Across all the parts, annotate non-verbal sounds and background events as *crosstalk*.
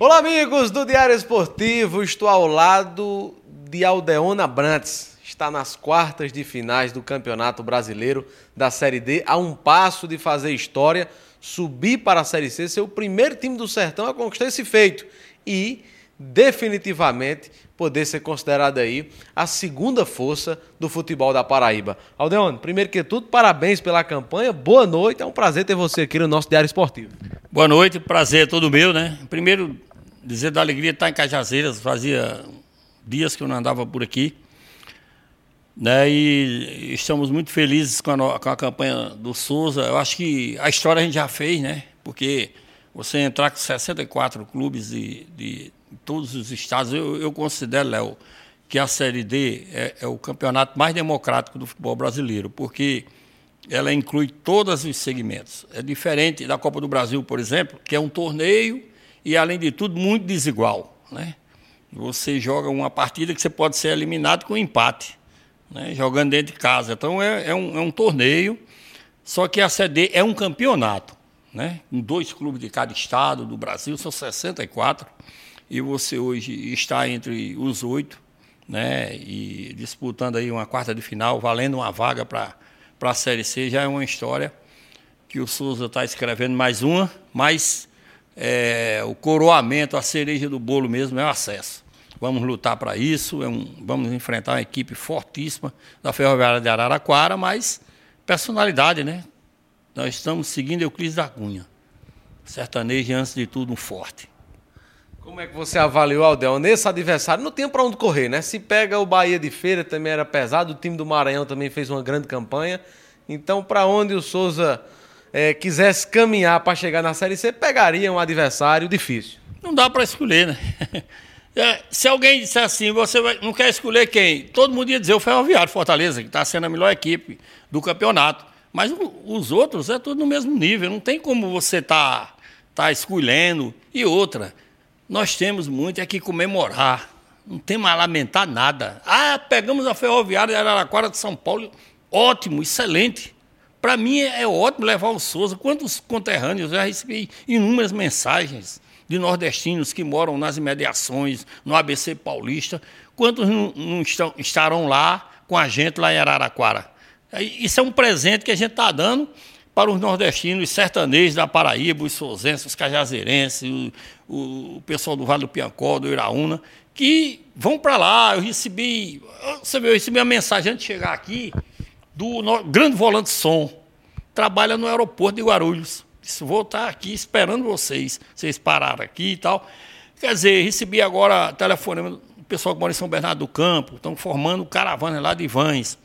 Olá, amigos do Diário Esportivo. Estou ao lado de Aldeona Brantes. Está nas quartas de finais do Campeonato Brasileiro da Série D, a um passo de fazer história, subir para a Série C, ser o primeiro time do Sertão a conquistar esse feito e definitivamente poder ser considerado aí a segunda força do futebol da Paraíba. Aldeone, primeiro que tudo, parabéns pela campanha, boa noite, é um prazer ter você aqui no nosso Diário Esportivo. Boa noite, prazer é todo meu, né? Primeiro, dizer da alegria estar em Cajazeiras, fazia dias que eu não andava por aqui. Né, e estamos muito felizes com a, com a campanha do Souza. Eu acho que a história a gente já fez, né? Porque você entrar com 64 clubes de, de todos os estados, eu, eu considero, Léo, que a Série D é, é, o campeonato mais democrático do futebol brasileiro, porque ela inclui todos os segmentos. É diferente da Copa do Brasil, por exemplo, que é um torneio e, além de tudo, muito desigual. Né? Você joga uma partida que você pode ser eliminado com empate, né? jogando dentro de casa. Então, é, é, um, é um torneio, só que a CD é um campeonato. Né? Com dois clubes de cada estado do Brasil, são 64, e você hoje está entre os oito, né? e disputando aí uma quarta de final, valendo uma vaga para a Série C, já é uma história que o Souza está escrevendo mais uma, mas é, o coroamento, a cereja do bolo mesmo é o acesso. Vamos lutar para isso, é um, vamos enfrentar uma equipe fortíssima da Ferroviária de Araraquara, mas personalidade, né? Nós estamos seguindo Euclides da Cunha. Sertanejo, antes de tudo, um forte. Como é que você avaliou, Aldel? Nesse adversário não tem para onde correr, né? Se pega o Bahia de Feira, também era pesado, o time do Maranhão também fez uma grande campanha. Então, para onde o Souza é, quisesse caminhar para chegar na Série C, pegaria um adversário difícil. Não dá para escolher, né? É, se alguém disser assim, você vai, não quer escolher quem? Todo mundo ia dizer o Ferroviário Fortaleza, que está sendo a melhor equipe do campeonato. Mas o, os outros é tudo no mesmo nível. Não tem como você tá, tá escolhendo. E outra, nós temos muito é que comemorar. Não tem mais lamentar nada. Ah, pegamos a Ferroviária de Araraquara de São Paulo. Ótimo, excelente. Para mim é ótimo levar o Souza. Quantos conterrâneos? Eu já recebi inúmeras mensagens de nordestinos que moram nas imediações, no ABC Paulista. Quantos não, estão, estarão lá com a gente lá em Araraquara? Isso é um presente que a gente está dando para os nordestinos sertanejos da Paraíba, os souzenses, os cajazeirenses, o, o, pessoal do Vale do Piancó, do Iraúna, que vão para lá. Eu recebi, eu recebi uma mensagem antes de chegar aqui do grande volante som, trabalha no aeroporto de Guarulhos. Disse, vou estar aqui esperando vocês. Vocês pararam aqui e tal. Quer dizer, recebi agora telefonema do pessoal que mora em São Bernardo do Campo, estão formando caravana lá de vães.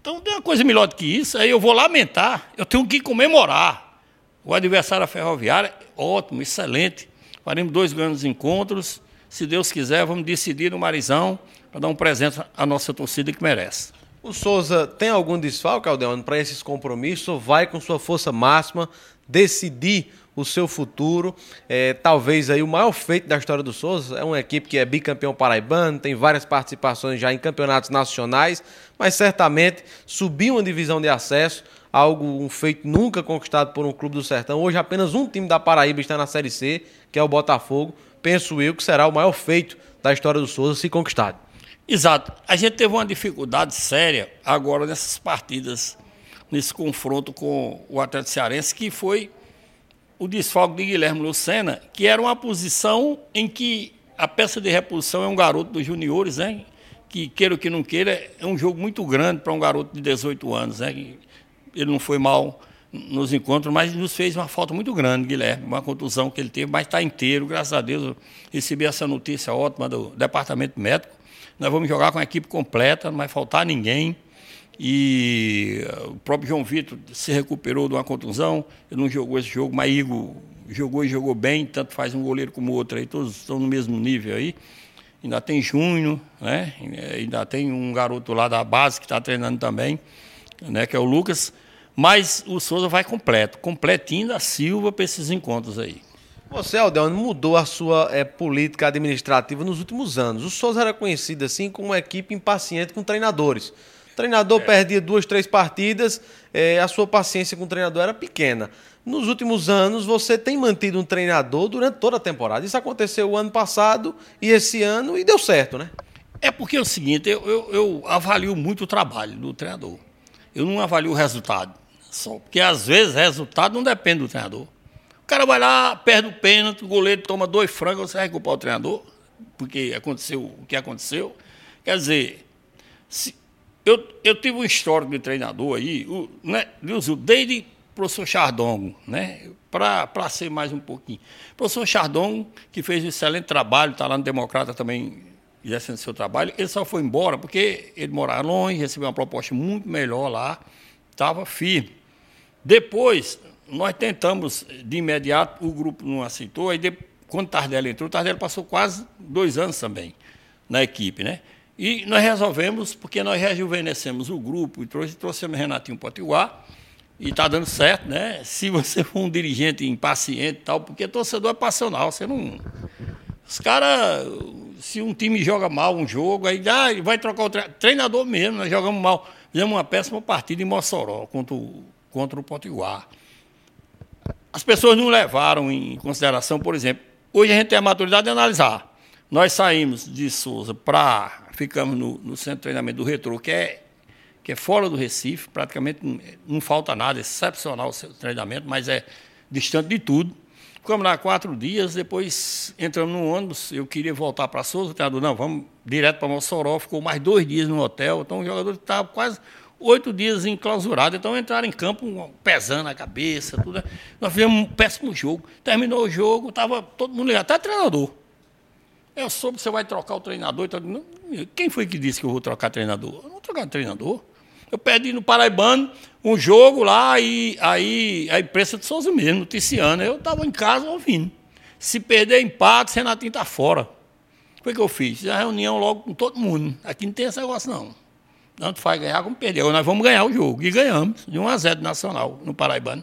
Então tem uma coisa melhor do que isso, aí eu vou lamentar, eu tenho que comemorar. O adversário ferroviário, ótimo, excelente. Faremos dois grandes encontros. Se Deus quiser, vamos decidir no Marizão para dar um presente à nossa torcida que merece. O Souza tem algum desfalque, Aldeano, para esses compromissos? Ou vai com sua força máxima decidir o seu futuro? É, talvez aí o maior feito da história do Souza é uma equipe que é bicampeão paraibano, tem várias participações já em campeonatos nacionais, mas certamente subir uma divisão de acesso, algo um feito nunca conquistado por um clube do Sertão. Hoje apenas um time da Paraíba está na Série C, que é o Botafogo. Penso eu que será o maior feito da história do Souza se conquistado. Exato. A gente teve uma dificuldade séria agora nessas partidas, nesse confronto com o Atlético Cearense, que foi o desfalque de Guilherme Lucena, que era uma posição em que a peça de reposição é um garoto dos juniores, né? Que queira ou que não queira, é um jogo muito grande para um garoto de 18 anos, né? Ele não foi mal nos encontros, mas nos fez uma falta muito grande, Guilherme, uma contusão que ele teve, mas está inteiro, graças a Deus. Eu recebi essa notícia ótima do departamento médico nós vamos jogar com a equipe completa, não vai faltar ninguém. E o próprio João Vitor se recuperou de uma contusão, ele não jogou esse jogo, mas Igor jogou e jogou bem, tanto faz um goleiro como outro aí, todos estão no mesmo nível aí. Ainda tem Júnior, né? ainda tem um garoto lá da base que está treinando também, né? que é o Lucas. Mas o Souza vai completo, completinho da Silva para esses encontros aí. Você, Aldeano, mudou a sua é, política administrativa nos últimos anos. O Souza era conhecido assim como uma equipe impaciente com treinadores. O treinador é. perdia duas, três partidas, é, a sua paciência com o treinador era pequena. Nos últimos anos, você tem mantido um treinador durante toda a temporada. Isso aconteceu o ano passado e esse ano e deu certo, né? É porque é o seguinte, eu, eu, eu avalio muito o trabalho do treinador. Eu não avalio o resultado só. Porque às vezes o resultado não depende do treinador. O cara vai lá, perde o pênalti, o goleiro toma dois frangos, você vai culpar o treinador, porque aconteceu o que aconteceu. Quer dizer, se, eu, eu tive um histórico de treinador aí, o, né, desde o professor Chardongo, né, para ser mais um pouquinho. O professor Chardongo, que fez um excelente trabalho, está lá no Democrata também exercendo seu trabalho, ele só foi embora porque ele morava longe, recebeu uma proposta muito melhor lá, estava firme. Depois, nós tentamos de imediato, o grupo não aceitou, aí depois, quando Tardelli entrou, Tardelli passou quase dois anos também na equipe, né? E nós resolvemos, porque nós rejuvenescemos o grupo e trouxe, trouxemos Renatinho Potiguar, e está dando certo, né? Se você for um dirigente impaciente e tal, porque torcedor é passional, você não. Os caras, se um time joga mal um jogo, aí ah, vai trocar o treinador mesmo, nós jogamos mal. Fizemos uma péssima partida em Mossoró contra o, contra o Potiguar. As pessoas não levaram em consideração, por exemplo, hoje a gente tem a maturidade de analisar. Nós saímos de Souza para. Ficamos no, no, centro de treinamento do Retro, que é, que é fora do Recife, praticamente não, não falta nada, é excepcional o treinamento, mas é distante de tudo. Ficamos lá quatro dias, depois entramos no ônibus, eu queria voltar para Souza, o treinador, não, vamos direto para Mossoró, ficou mais dois dias no hotel, então o jogador estava quase oito dias enclausurado, então entraram em campo pesando a cabeça, tudo. Nós fizemos um péssimo jogo. Terminou o jogo, estava todo mundo ligado, até treinador. Eu soube que você vai trocar o treinador. Quem foi que disse que eu vou trocar treinador? Eu não vou trocar treinador. Eu pedi no Paraibano um jogo lá e aí a imprensa de Souza mesmo, noticiando. Eu estava em casa ouvindo. Se perder empate, Renatinho está fora. Foi que eu fiz? Fiz a reunião logo com todo mundo. Aqui não tem esse negócio, não. Tanto faz ganhar como perder. Nós vamos ganhar o jogo. E ganhamos, de 1 a 0 Nacional, no Paraibano.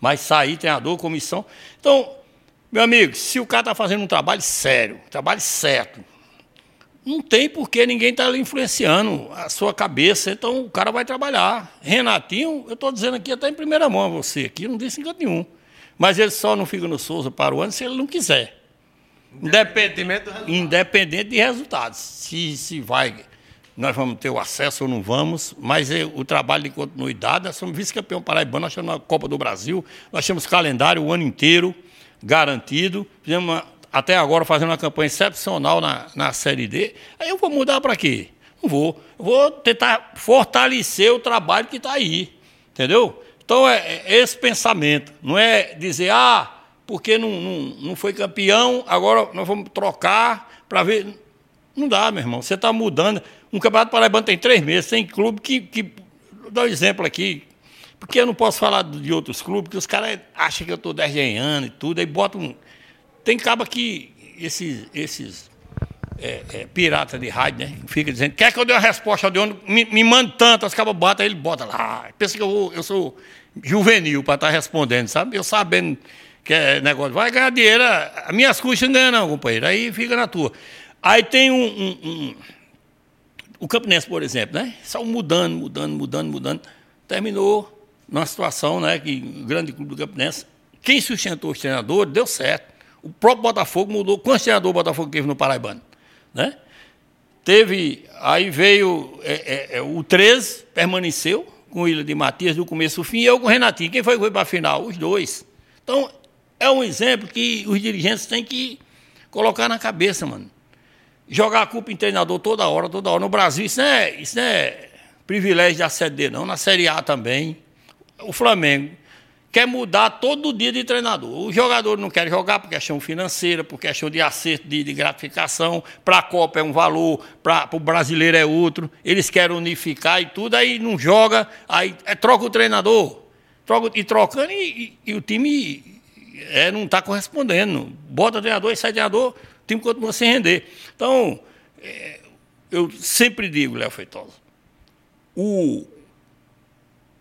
Mas sair, treinador, comissão. Então, meu amigo, se o cara está fazendo um trabalho sério, um trabalho certo, não tem por que ninguém estar tá influenciando a sua cabeça, então o cara vai trabalhar. Renatinho, eu estou dizendo aqui até em primeira mão a você, aqui não disse encanto nenhum. Mas ele só não fica no Souza para o ano se ele não quiser. Independente, independente de resultados. Se, se vai, nós vamos ter o acesso ou não vamos, mas é, o trabalho de continuidade, nós somos vice-campeão paraibano, nós temos a Copa do Brasil, nós temos calendário o ano inteiro garantido, fizemos uma, até agora fazendo uma campanha excepcional na, na Série D, aí eu vou mudar para quê? Não vou. Vou tentar fortalecer o trabalho que está aí, entendeu? Então é, é, esse pensamento, não é dizer, ah, porque não, não, não foi campeão, agora nós vamos trocar para ver. Não dá, meu irmão. Você está mudando. Um campeonato paraibano tem três meses, tem clube que. que dar um exemplo aqui. Porque eu não posso falar de outros clubes, porque os caras acham que eu estou desenhando e tudo, aí botam. Tem caba que esses, esses é, é, de rádio, né? Fica dizendo, quer que eu dê uma resposta de onde me, me manda tanto, as cabas botam, ele bota lá. Pensa que eu, eu sou juvenil para estar tá respondendo, sabe? Eu sabendo que é negócio, vai ganhar dinheiro, as minhas custas não ganham não, companheiro. Aí fica na tua. Aí tem um, um, um o Campinense, por exemplo, né? Só mudando, mudando, mudando, mudando. Terminou numa situação, né? Que o grande clube do Campinense, quem sustentou os treinadores, deu certo. O próprio Botafogo mudou. Quantos treinadores o Botafogo teve no Paraibano? Né? Teve, aí veio é, é, é o 13, permaneceu com o Ilha de Matias do começo ao fim, e eu com o Renatinho. Quem foi que foi para a final? Os dois. Então, é um exemplo que os dirigentes têm que colocar na cabeça, mano. Jogar a culpa em treinador toda hora, toda hora. No Brasil, isso não é, isso não é privilégio da Série D, não. Na Série A também. O Flamengo quer mudar todo dia de treinador. O jogador não quer jogar por questão financeira, por questão de acerto, de, de gratificação. Para a Copa é um valor, para o brasileiro é outro. Eles querem unificar e tudo, aí não joga, aí é, troca o treinador. Troca, e trocando, e, e, e o time é, não está correspondendo. Bota treinador e sai treinador, time continua sem render. Então, é, eu sempre digo, Léo Feitosa, o,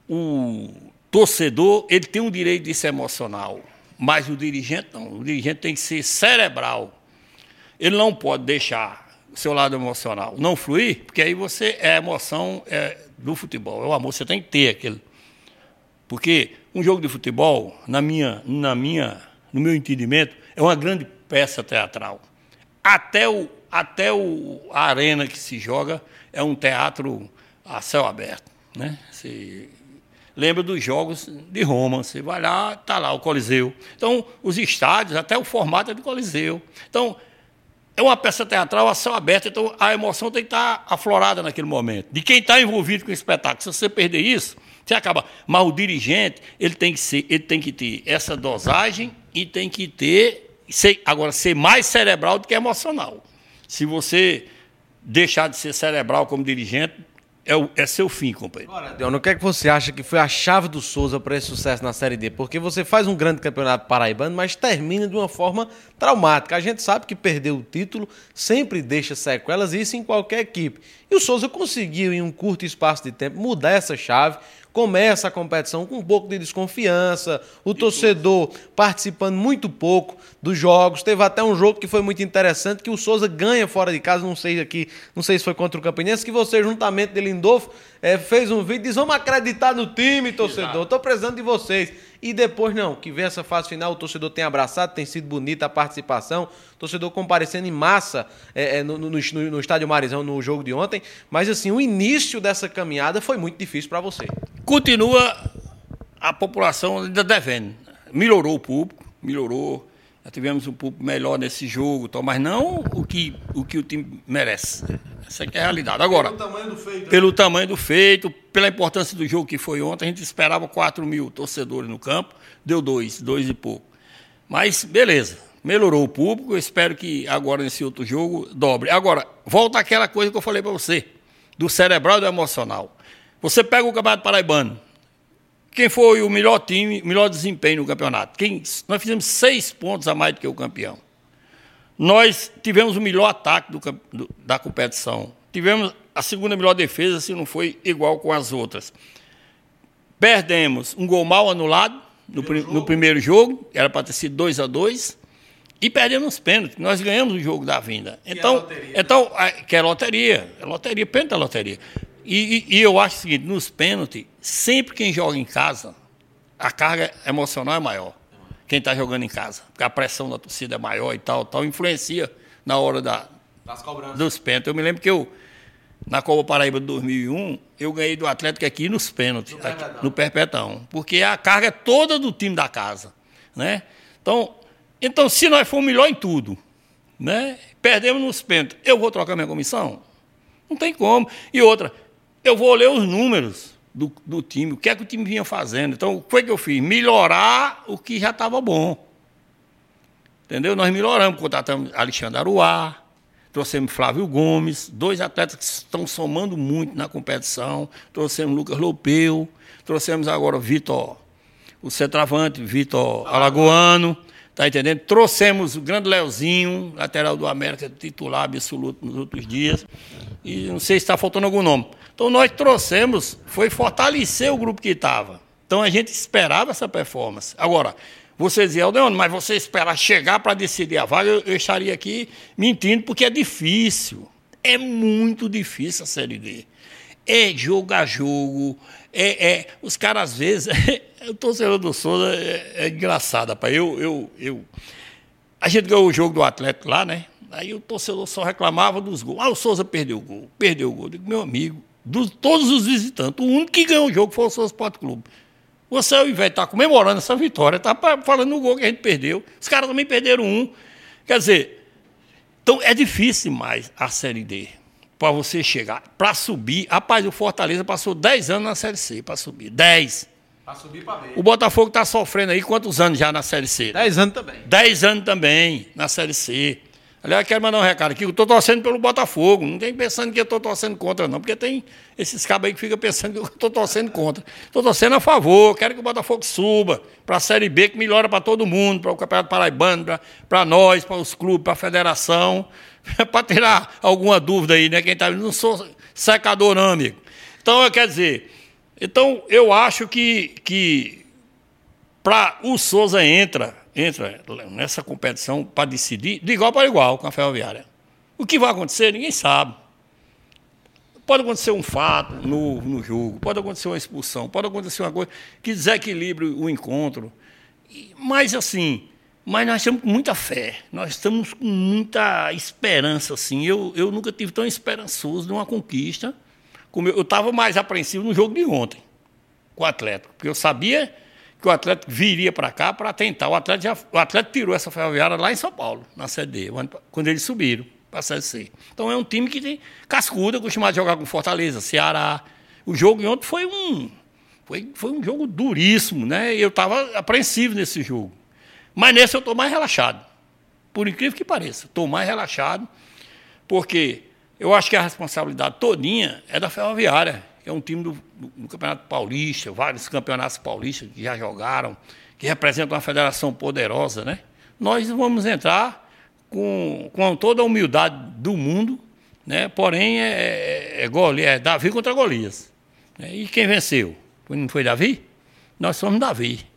o torcedor ele tem um direito de ser emocional, mas o dirigente não. O dirigente tem que ser cerebral. Ele não pode deixar seu lado emocional não fluir, porque aí você é a emoção é, do futebol, é o amor, você tem que ter aquele. Porque um jogo de futebol, na minha, na minha, no meu entendimento, é uma grande peça teatral. Até, o, até o, a arena que se joga é um teatro a céu aberto. Né? Lembra dos jogos de Roma. Você vai lá, está lá o Coliseu. Então, os estádios, até o formato é do Coliseu. Então, é uma peça teatral a céu aberto, então a emoção tem que estar aflorada naquele momento. De quem está envolvido com o espetáculo. Se você perder isso, você acaba. Mas o dirigente, ele tem que, ser, ele tem que ter essa dosagem e tem que ter. Ser, agora, ser mais cerebral do que emocional. Se você deixar de ser cerebral como dirigente, é, o, é seu fim, companheiro. Agora, Deon, o que é que você acha que foi a chave do Souza para esse sucesso na Série D? Porque você faz um grande campeonato paraibano, mas termina de uma forma traumática. A gente sabe que perder o título sempre deixa sequelas, isso em qualquer equipe. E o Souza conseguiu, em um curto espaço de tempo, mudar essa chave, começa a competição com um pouco de desconfiança, o torcedor participando muito pouco dos jogos. Teve até um jogo que foi muito interessante, que o Souza ganha fora de casa, não sei aqui, não sei se foi contra o Campinense, que você, juntamente de Lindolfo, é, fez um vídeo e diz: vamos acreditar no time, torcedor, estou precisando de vocês. E depois, não, que vem essa fase final, o torcedor tem abraçado, tem sido bonita a participação, o torcedor comparecendo em massa é, é, no, no, no, no estádio Marizão no jogo de ontem. Mas, assim, o início dessa caminhada foi muito difícil para você. Continua a população ainda devendo. Melhorou o público, melhorou. Já tivemos um público melhor nesse jogo, mas não o que o, que o time merece. Essa é a realidade. Agora, pelo tamanho do feito, pelo né? tamanho do feito, pela importância do jogo que foi ontem, a gente esperava 4 mil torcedores no campo, deu dois, dois e pouco. Mas beleza, melhorou o público, eu espero que agora nesse outro jogo dobre. Agora, volta aquela coisa que eu falei para você, do cerebral e do emocional. Você pega o Campeonato Paraibano, quem foi o melhor time, melhor desempenho no campeonato? Quem, nós fizemos seis pontos a mais do que o campeão. Nós tivemos o melhor ataque do, do, da competição. Tivemos a segunda melhor defesa, se não foi igual com as outras. Perdemos um gol mal anulado no, primeiro, no primeiro jogo, era para ter sido 2 a 2 e perdemos os pênaltis. Nós ganhamos o jogo da vinda. Então, que é loteria, então né? que é loteria, é loteria, pênalti é loteria. E, e, e eu acho o seguinte, nos pênaltis, sempre quem joga em casa, a carga emocional é maior quem está jogando em casa. Porque a pressão da torcida é maior e tal, tal, influencia na hora da, dos pênaltis. Eu me lembro que eu, na Copa Paraíba de 2001, eu ganhei do Atlético aqui nos pênaltis, no, aqui, no Perpetão. Porque a carga é toda do time da casa. Né? Então, então, se nós formos melhor em tudo, né? perdemos nos pênaltis, eu vou trocar minha comissão? Não tem como. E outra, eu vou ler os números do, do, time, o que é que o time vinha fazendo. Então, o que, que eu fiz? Melhorar o que já estava bom. Entendeu? Nós melhoramos, contratamos Alexandre Aruá, trouxemos Flávio Gomes, dois atletas que estão somando muito na competição, trouxemos Lucas Lopeu, trouxemos agora Vitor, o centroavante, Vitor Alagoano, tá entendendo? Trouxemos o grande Leozinho, lateral do América, titular absoluto nos outros dias, e não sei se está faltando algum nome. Então nós trouxemos, foi fortalecer o grupo que estava. Então a gente esperava essa performance. Agora, você dizia, Aldeone, mas você esperar chegar para decidir a vaga, eu, eu estaria aqui mentindo, porque é difícil. É muito difícil a Série D. É jogo a jogo. É, é os caras, às vezes, *laughs* o torcedor do Souza é, é engraçado, rapaz. Eu, eu, eu, a gente ganhou o jogo do Atlético lá, né? Aí o torcedor só reclamava dos gols. Ah, o Souza perdeu o gol, perdeu o gol. Eu digo, meu amigo, de todos os visitantes. O único que ganhou o jogo foi o Souza Esporte Clube. Você, ao invés de estar comemorando essa vitória, está falando no gol que a gente perdeu. Os caras também perderam um. Quer dizer, então é difícil mais a Série D para você chegar. Para subir, rapaz, o Fortaleza passou 10 anos na Série C para subir. 10. Para subir para ver. O Botafogo está sofrendo aí quantos anos já na Série C? 10 anos também. 10 anos também na Série C. Aliás, quero mandar um recado aqui. Eu estou torcendo pelo Botafogo. Não tem pensando que eu estou torcendo contra, não. Porque tem esses cabos aí que ficam pensando que eu estou torcendo contra. Estou torcendo a favor. Quero que o Botafogo suba para a Série B, que melhora para todo mundo, para o Campeonato Paraibano, para nós, para os clubes, para a federação. *laughs* para tirar alguma dúvida aí, né? Quem está Não sou secador, não, amigo. Então, quer dizer, então eu acho que, que para o Souza entra entra nessa competição para decidir de igual para igual com a Ferroviária. O que vai acontecer, ninguém sabe. Pode acontecer um fato no, no jogo, pode acontecer uma expulsão, pode acontecer uma coisa que desequilibre o encontro. Mas, assim, mas nós temos muita fé, nós estamos com muita esperança. Assim. Eu, eu nunca tive tão esperançoso de uma conquista. Como eu estava mais apreensivo no jogo de ontem, com o Atlético, porque eu sabia que o Atlético viria para cá para tentar. O Atlético, já, o Atlético tirou essa ferroviária lá em São Paulo, na CD, quando eles subiram para a Série. Então é um time que tem cascuda, acostumado a jogar com Fortaleza, Ceará. O jogo de ontem foi um, foi, foi um jogo duríssimo, né? Eu estava apreensivo nesse jogo. Mas nesse eu estou mais relaxado. Por incrível que pareça, estou mais relaxado, porque eu acho que a responsabilidade todinha é da Ferroviária, é um time do, do, Campeonato Paulista, vários campeonatos paulistas que já jogaram, que representam uma federação poderosa, né? Nós vamos entrar com, com toda a humildade do mundo, né? porém é, é, é, é Davi contra Golias. Né? E quem venceu? Não foi Davi? Nós somos Davi.